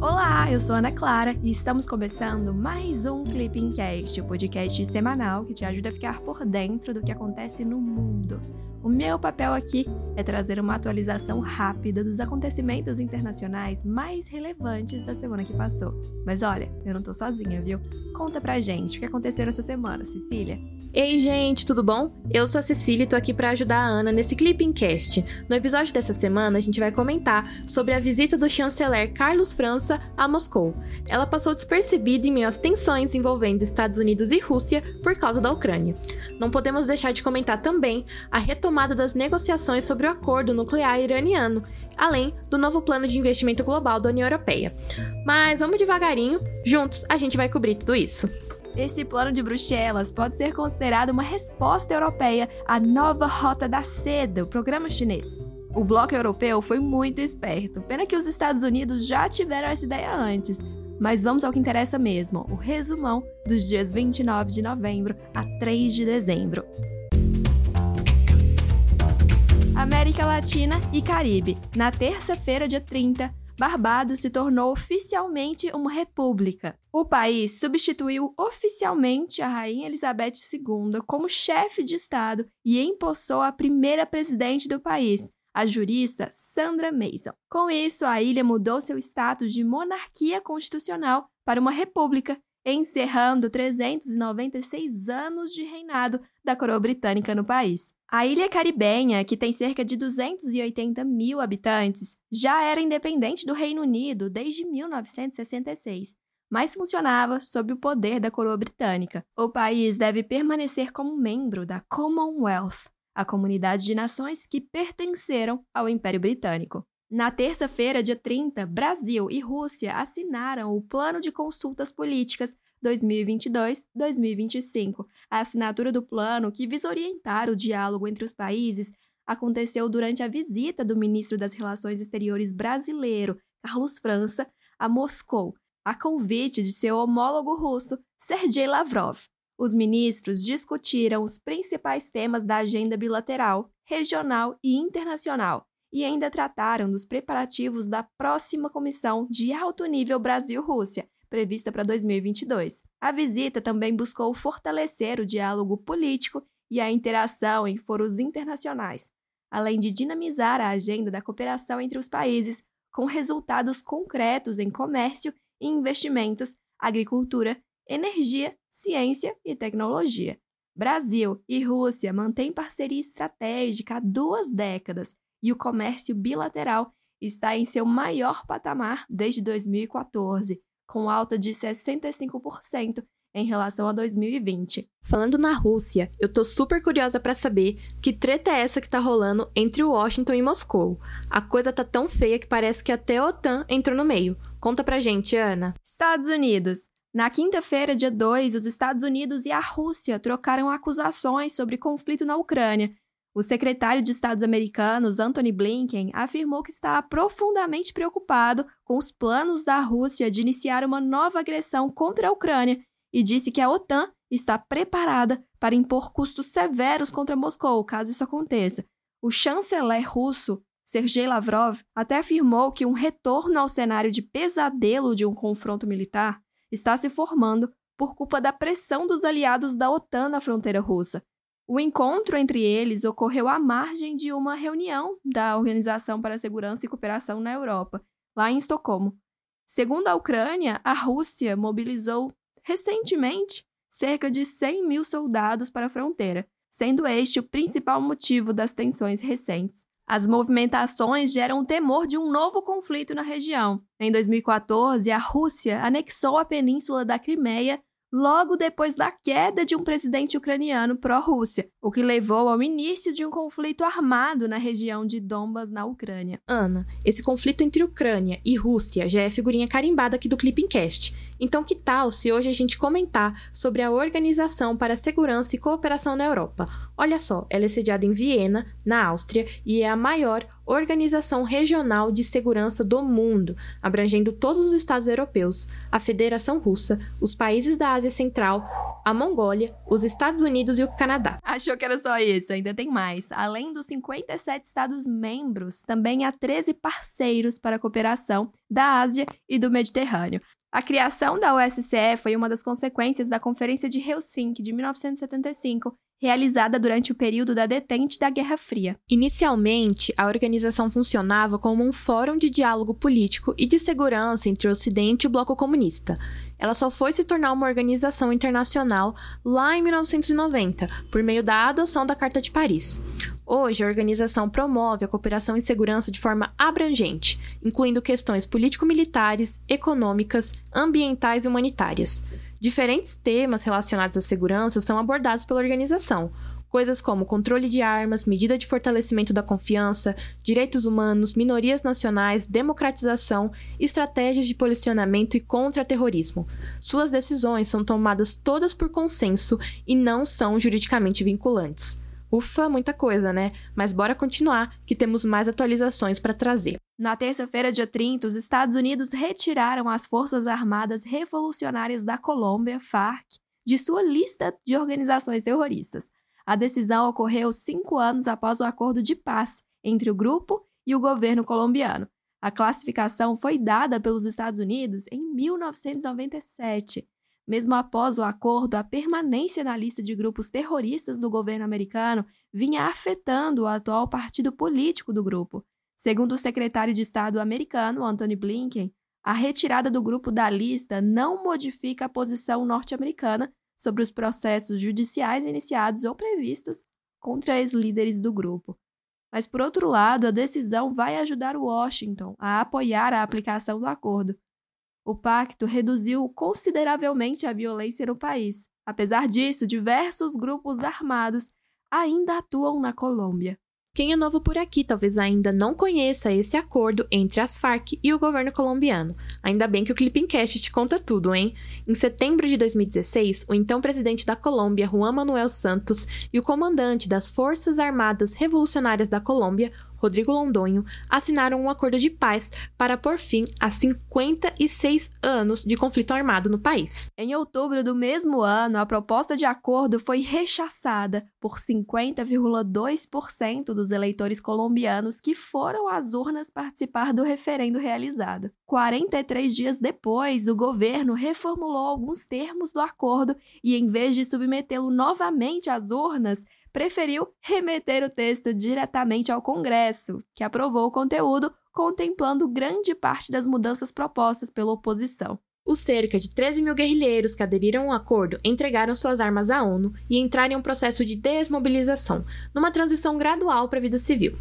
Olá, eu sou Ana Clara e estamos começando mais um Clipping Cast, o podcast semanal que te ajuda a ficar por dentro do que acontece no mundo. O meu papel aqui é trazer uma atualização rápida dos acontecimentos internacionais mais relevantes da semana que passou. Mas olha, eu não tô sozinha, viu? Conta pra gente o que aconteceu essa semana, Cecília. Ei, gente, tudo bom? Eu sou a Cecília e tô aqui para ajudar a Ana nesse Clipping Cast. No episódio dessa semana, a gente vai comentar sobre a visita do chanceler Carlos França a Moscou. Ela passou despercebida em meio às tensões envolvendo Estados Unidos e Rússia por causa da Ucrânia. Não podemos deixar de comentar também a retomada das negociações sobre o acordo nuclear iraniano, além do novo plano de investimento global da União Europeia. Mas vamos devagarinho, juntos a gente vai cobrir tudo isso. Esse plano de Bruxelas pode ser considerado uma resposta europeia à nova Rota da Seda, o programa chinês. O bloco europeu foi muito esperto, pena que os Estados Unidos já tiveram essa ideia antes. Mas vamos ao que interessa mesmo, o resumão dos dias 29 de novembro a 3 de dezembro. América Latina e Caribe. Na terça-feira, dia 30, Barbados se tornou oficialmente uma república. O país substituiu oficialmente a Rainha Elizabeth II como chefe de Estado e empossou a primeira presidente do país, a jurista Sandra Mason. Com isso, a ilha mudou seu status de monarquia constitucional para uma república encerrando 396 anos de reinado da coroa britânica no país. A ilha caribenha, que tem cerca de 280 mil habitantes, já era independente do Reino Unido desde 1966, mas funcionava sob o poder da coroa britânica. O país deve permanecer como membro da Commonwealth, a comunidade de nações que pertenceram ao Império Britânico. Na terça-feira, dia 30, Brasil e Rússia assinaram o Plano de Consultas Políticas 2022-2025. A assinatura do plano, que visa orientar o diálogo entre os países, aconteceu durante a visita do ministro das Relações Exteriores brasileiro, Carlos França, a Moscou, a convite de seu homólogo russo, Sergei Lavrov. Os ministros discutiram os principais temas da agenda bilateral, regional e internacional e ainda trataram dos preparativos da próxima comissão de alto nível Brasil-Rússia, prevista para 2022. A visita também buscou fortalecer o diálogo político e a interação em foros internacionais, além de dinamizar a agenda da cooperação entre os países, com resultados concretos em comércio e investimentos, agricultura, energia, ciência e tecnologia. Brasil e Rússia mantêm parceria estratégica há duas décadas e o comércio bilateral está em seu maior patamar desde 2014, com alta de 65% em relação a 2020. Falando na Rússia, eu tô super curiosa para saber que treta é essa que tá rolando entre Washington e Moscou. A coisa tá tão feia que parece que até a OTAN entrou no meio. Conta pra gente, Ana. Estados Unidos. Na quinta-feira, dia 2, os Estados Unidos e a Rússia trocaram acusações sobre conflito na Ucrânia o secretário de Estados americanos, Antony Blinken, afirmou que está profundamente preocupado com os planos da Rússia de iniciar uma nova agressão contra a Ucrânia e disse que a OTAN está preparada para impor custos severos contra Moscou, caso isso aconteça. O chanceler russo, Sergei Lavrov, até afirmou que um retorno ao cenário de pesadelo de um confronto militar está se formando por culpa da pressão dos aliados da OTAN na fronteira russa, o encontro entre eles ocorreu à margem de uma reunião da Organização para a Segurança e Cooperação na Europa, lá em Estocolmo. Segundo a Ucrânia, a Rússia mobilizou recentemente cerca de 100 mil soldados para a fronteira, sendo este o principal motivo das tensões recentes. As movimentações geram o temor de um novo conflito na região. Em 2014, a Rússia anexou a península da Crimeia logo depois da queda de um presidente ucraniano pró-Rússia, o que levou ao início de um conflito armado na região de Donbas, na Ucrânia. Ana, esse conflito entre Ucrânia e Rússia já é figurinha carimbada aqui do Clipping Cast. Então, que tal se hoje a gente comentar sobre a Organização para a Segurança e Cooperação na Europa? Olha só, ela é sediada em Viena, na Áustria, e é a maior organização regional de segurança do mundo, abrangendo todos os estados europeus, a Federação Russa, os países da Ásia Central, a Mongólia, os Estados Unidos e o Canadá. Achou que era só isso? Ainda tem mais. Além dos 57 estados membros, também há 13 parceiros para a cooperação da Ásia e do Mediterrâneo. A criação da OSCE foi uma das consequências da Conferência de Helsinki de 1975, realizada durante o período da detente da Guerra Fria. Inicialmente, a organização funcionava como um fórum de diálogo político e de segurança entre o Ocidente e o bloco comunista. Ela só foi se tornar uma organização internacional lá em 1990, por meio da adoção da Carta de Paris. Hoje, a organização promove a cooperação em segurança de forma abrangente, incluindo questões político-militares, econômicas, ambientais e humanitárias. Diferentes temas relacionados à segurança são abordados pela organização, coisas como controle de armas, medida de fortalecimento da confiança, direitos humanos, minorias nacionais, democratização, estratégias de policionamento e contra-terrorismo. Suas decisões são tomadas todas por consenso e não são juridicamente vinculantes. Ufa, muita coisa, né? Mas bora continuar, que temos mais atualizações para trazer. Na terça-feira, dia 30, os Estados Unidos retiraram as Forças Armadas Revolucionárias da Colômbia, FARC, de sua lista de organizações terroristas. A decisão ocorreu cinco anos após o acordo de paz entre o grupo e o governo colombiano. A classificação foi dada pelos Estados Unidos em 1997 mesmo após o acordo, a permanência na lista de grupos terroristas do governo americano vinha afetando o atual partido político do grupo. Segundo o secretário de Estado americano, Anthony Blinken, a retirada do grupo da lista não modifica a posição norte-americana sobre os processos judiciais iniciados ou previstos contra ex-líderes do grupo. Mas, por outro lado, a decisão vai ajudar Washington a apoiar a aplicação do acordo, o pacto reduziu consideravelmente a violência no país. Apesar disso, diversos grupos armados ainda atuam na Colômbia. Quem é novo por aqui talvez ainda não conheça esse acordo entre as Farc e o governo colombiano. Ainda bem que o Clippingcast te conta tudo, hein? Em setembro de 2016, o então presidente da Colômbia, Juan Manuel Santos, e o comandante das Forças Armadas Revolucionárias da Colômbia, Rodrigo Londonho, assinaram um acordo de paz para pôr fim a 56 anos de conflito armado no país. Em outubro do mesmo ano, a proposta de acordo foi rechaçada por 50,2% dos eleitores colombianos que foram às urnas participar do referendo realizado. 43 dias depois, o governo reformulou alguns termos do acordo e, em vez de submetê-lo novamente às urnas, preferiu remeter o texto diretamente ao Congresso, que aprovou o conteúdo, contemplando grande parte das mudanças propostas pela oposição. Os cerca de 13 mil guerrilheiros que aderiram ao acordo entregaram suas armas à ONU e entraram em um processo de desmobilização, numa transição gradual para a vida civil.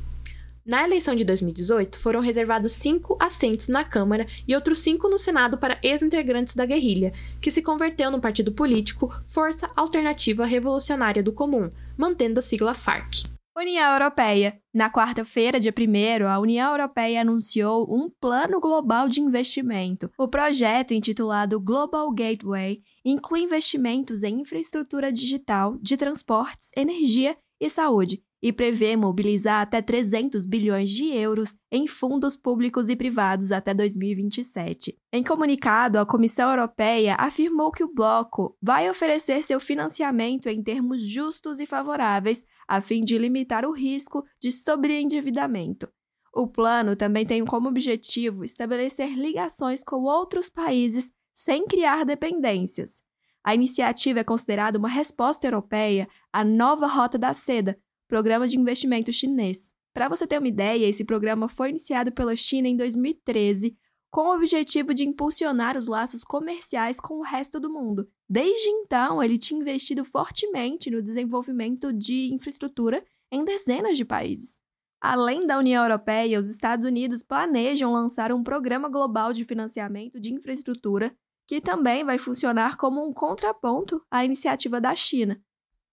Na eleição de 2018, foram reservados cinco assentos na Câmara e outros cinco no Senado para ex-integrantes da guerrilha, que se converteu no partido político Força Alternativa Revolucionária do Comum, mantendo a sigla FARC. União Europeia. Na quarta-feira, dia 1, a União Europeia anunciou um plano global de investimento. O projeto, intitulado Global Gateway, inclui investimentos em infraestrutura digital, de transportes, energia e saúde, e prevê mobilizar até 300 bilhões de euros em fundos públicos e privados até 2027. Em comunicado, a Comissão Europeia afirmou que o bloco vai oferecer seu financiamento em termos justos e favoráveis, a fim de limitar o risco de sobreendividamento. O plano também tem como objetivo estabelecer ligações com outros países sem criar dependências. A iniciativa é considerada uma resposta europeia à nova Rota da Seda, Programa de Investimento Chinês. Para você ter uma ideia, esse programa foi iniciado pela China em 2013 com o objetivo de impulsionar os laços comerciais com o resto do mundo. Desde então, ele tinha investido fortemente no desenvolvimento de infraestrutura em dezenas de países. Além da União Europeia, os Estados Unidos planejam lançar um programa global de financiamento de infraestrutura que também vai funcionar como um contraponto à iniciativa da China.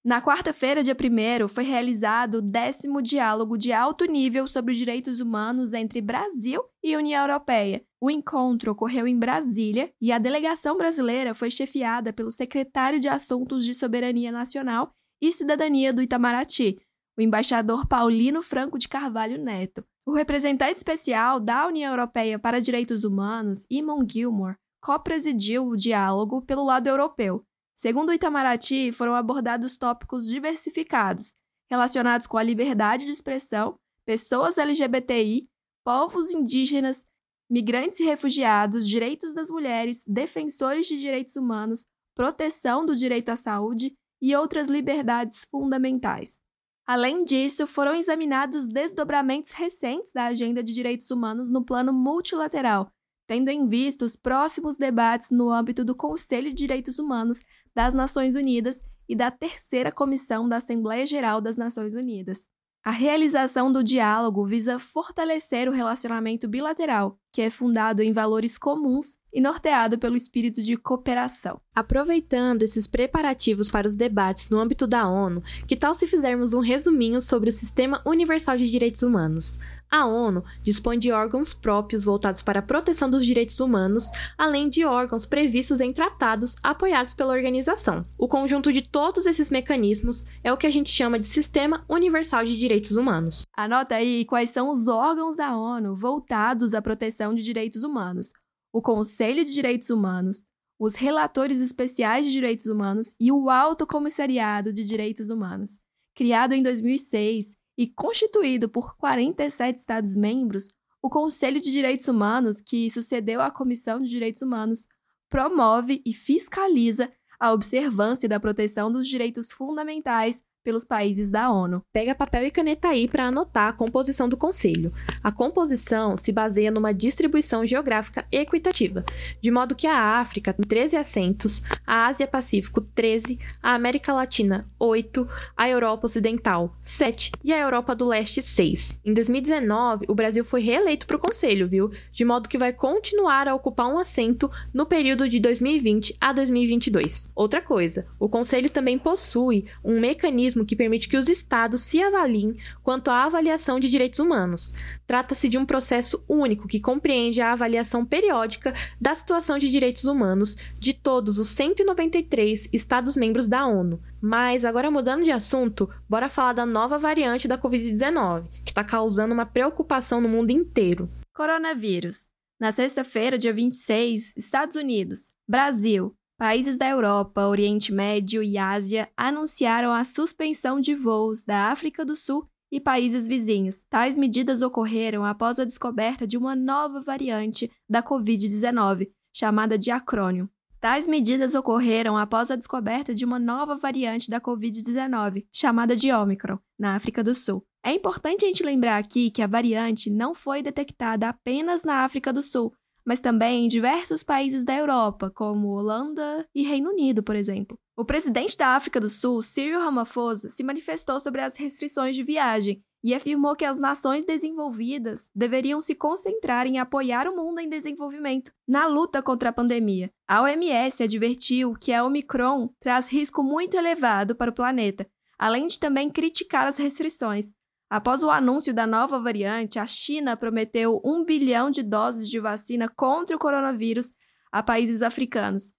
Na quarta-feira, dia 1, foi realizado o décimo diálogo de alto nível sobre direitos humanos entre Brasil e União Europeia. O encontro ocorreu em Brasília e a delegação brasileira foi chefiada pelo secretário de Assuntos de Soberania Nacional e Cidadania do Itamaraty, o embaixador Paulino Franco de Carvalho Neto. O representante especial da União Europeia para Direitos Humanos, Imon Gilmore, co-presidiu o diálogo pelo lado europeu. Segundo o Itamaraty, foram abordados tópicos diversificados, relacionados com a liberdade de expressão, pessoas LGBTI, povos indígenas, migrantes e refugiados, direitos das mulheres, defensores de direitos humanos, proteção do direito à saúde e outras liberdades fundamentais. Além disso, foram examinados desdobramentos recentes da agenda de direitos humanos no plano multilateral, tendo em vista os próximos debates no âmbito do Conselho de Direitos Humanos das Nações Unidas e da Terceira Comissão da Assembleia Geral das Nações Unidas. A realização do diálogo visa fortalecer o relacionamento bilateral, que é fundado em valores comuns e norteado pelo espírito de cooperação. Aproveitando esses preparativos para os debates no âmbito da ONU, que tal se fizermos um resuminho sobre o Sistema Universal de Direitos Humanos? A ONU dispõe de órgãos próprios voltados para a proteção dos direitos humanos, além de órgãos previstos em tratados apoiados pela organização. O conjunto de todos esses mecanismos é o que a gente chama de Sistema Universal de Direitos Humanos. Anota aí quais são os órgãos da ONU voltados à proteção de direitos humanos: o Conselho de Direitos Humanos, os relatores especiais de direitos humanos e o Alto Comissariado de Direitos Humanos. Criado em 2006, e constituído por 47 Estados-membros, o Conselho de Direitos Humanos, que sucedeu à Comissão de Direitos Humanos, promove e fiscaliza a observância da proteção dos direitos fundamentais pelos países da ONU. Pega papel e caneta aí para anotar a composição do Conselho. A composição se baseia numa distribuição geográfica equitativa, de modo que a África tem 13 assentos, a Ásia-Pacífico 13, a América Latina 8, a Europa Ocidental 7 e a Europa do Leste 6. Em 2019, o Brasil foi reeleito para o Conselho, viu? De modo que vai continuar a ocupar um assento no período de 2020 a 2022. Outra coisa, o Conselho também possui um mecanismo mecanismo que permite que os estados se avaliem quanto à avaliação de direitos humanos. Trata-se de um processo único que compreende a avaliação periódica da situação de direitos humanos de todos os 193 estados-membros da ONU. Mas, agora mudando de assunto, bora falar da nova variante da Covid-19, que está causando uma preocupação no mundo inteiro. Coronavírus. Na sexta-feira, dia 26, Estados Unidos, Brasil, Países da Europa, Oriente Médio e Ásia anunciaram a suspensão de voos da África do Sul e países vizinhos. Tais medidas ocorreram após a descoberta de uma nova variante da Covid-19, chamada de acrônio. Tais medidas ocorreram após a descoberta de uma nova variante da Covid-19, chamada de Omicron, na África do Sul. É importante a gente lembrar aqui que a variante não foi detectada apenas na África do Sul, mas também em diversos países da Europa, como Holanda e Reino Unido, por exemplo. O presidente da África do Sul, Cyril Ramaphosa, se manifestou sobre as restrições de viagem e afirmou que as nações desenvolvidas deveriam se concentrar em apoiar o mundo em desenvolvimento na luta contra a pandemia. A OMS advertiu que a Omicron traz risco muito elevado para o planeta, além de também criticar as restrições, Após o anúncio da nova variante, a China prometeu um bilhão de doses de vacina contra o coronavírus a países africanos.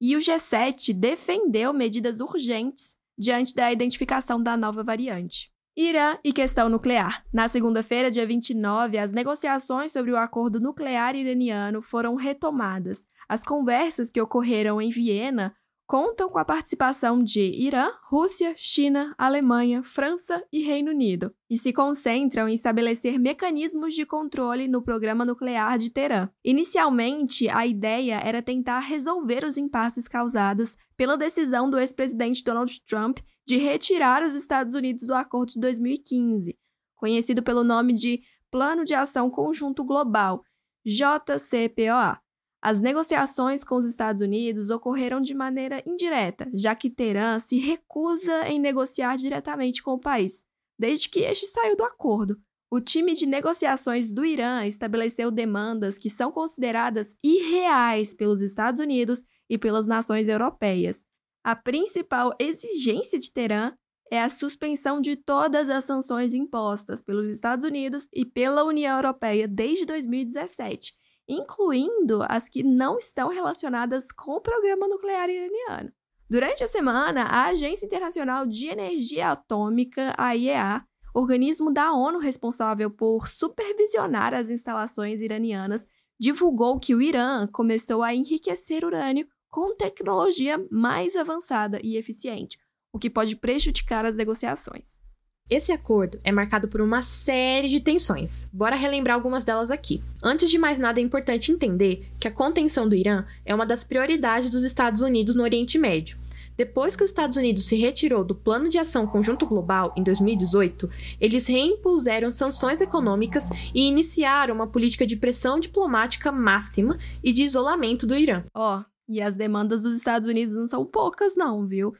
E o G7 defendeu medidas urgentes diante da identificação da nova variante. Irã e questão nuclear. Na segunda-feira, dia 29, as negociações sobre o acordo nuclear iraniano foram retomadas. As conversas que ocorreram em Viena contam com a participação de Irã, Rússia, China, Alemanha, França e Reino Unido, e se concentram em estabelecer mecanismos de controle no programa nuclear de Teherã. Inicialmente, a ideia era tentar resolver os impasses causados pela decisão do ex-presidente Donald Trump de retirar os Estados Unidos do acordo de 2015, conhecido pelo nome de Plano de Ação Conjunto Global, JCPOA. As negociações com os Estados Unidos ocorreram de maneira indireta, já que Teherã se recusa em negociar diretamente com o país, desde que este saiu do acordo. O time de negociações do Irã estabeleceu demandas que são consideradas irreais pelos Estados Unidos e pelas nações europeias. A principal exigência de Teherã é a suspensão de todas as sanções impostas pelos Estados Unidos e pela União Europeia desde 2017, incluindo as que não estão relacionadas com o programa nuclear iraniano. Durante a semana, a Agência Internacional de Energia Atômica, a IEA, organismo da ONU responsável por supervisionar as instalações iranianas, divulgou que o Irã começou a enriquecer urânio com tecnologia mais avançada e eficiente, o que pode prejudicar as negociações. Esse acordo é marcado por uma série de tensões. Bora relembrar algumas delas aqui. Antes de mais nada, é importante entender que a contenção do Irã é uma das prioridades dos Estados Unidos no Oriente Médio. Depois que os Estados Unidos se retirou do Plano de Ação Conjunto Global em 2018, eles reimpuseram sanções econômicas e iniciaram uma política de pressão diplomática máxima e de isolamento do Irã. Ó, oh, e as demandas dos Estados Unidos não são poucas, não, viu?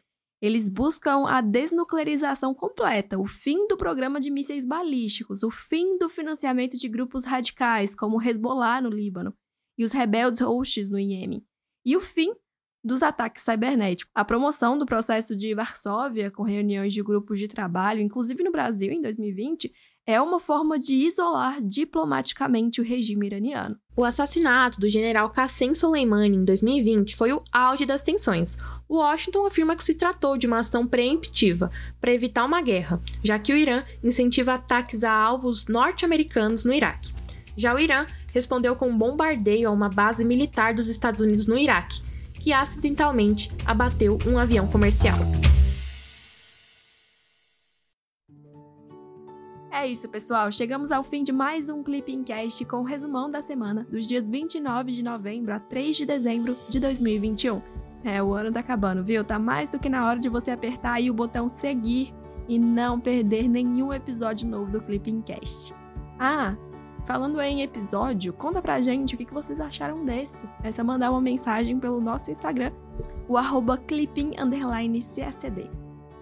Eles buscam a desnuclearização completa, o fim do programa de mísseis balísticos, o fim do financiamento de grupos radicais, como o Hezbollah no Líbano e os rebeldes Houthis no Iêmen, e o fim dos ataques cibernéticos. A promoção do processo de Varsóvia, com reuniões de grupos de trabalho, inclusive no Brasil em 2020, é uma forma de isolar diplomaticamente o regime iraniano. O assassinato do general Qassem Soleimani em 2020 foi o auge das tensões. Washington afirma que se tratou de uma ação preemptiva para evitar uma guerra, já que o Irã incentiva ataques a alvos norte-americanos no Iraque. Já o Irã respondeu com um bombardeio a uma base militar dos Estados Unidos no Iraque, que acidentalmente abateu um avião comercial. É isso, pessoal. Chegamos ao fim de mais um Clipping Cast com o resumão da semana dos dias 29 de novembro a 3 de dezembro de 2021. É, o ano tá acabando, viu? Tá mais do que na hora de você apertar aí o botão seguir e não perder nenhum episódio novo do Clipping Cast. Ah, Falando em episódio, conta pra gente o que vocês acharam desse. É só mandar uma mensagem pelo nosso Instagram, o arroba.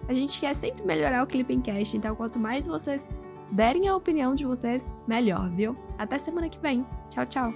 A gente quer sempre melhorar o Clippingcast, então quanto mais vocês derem a opinião de vocês, melhor, viu? Até semana que vem. Tchau, tchau!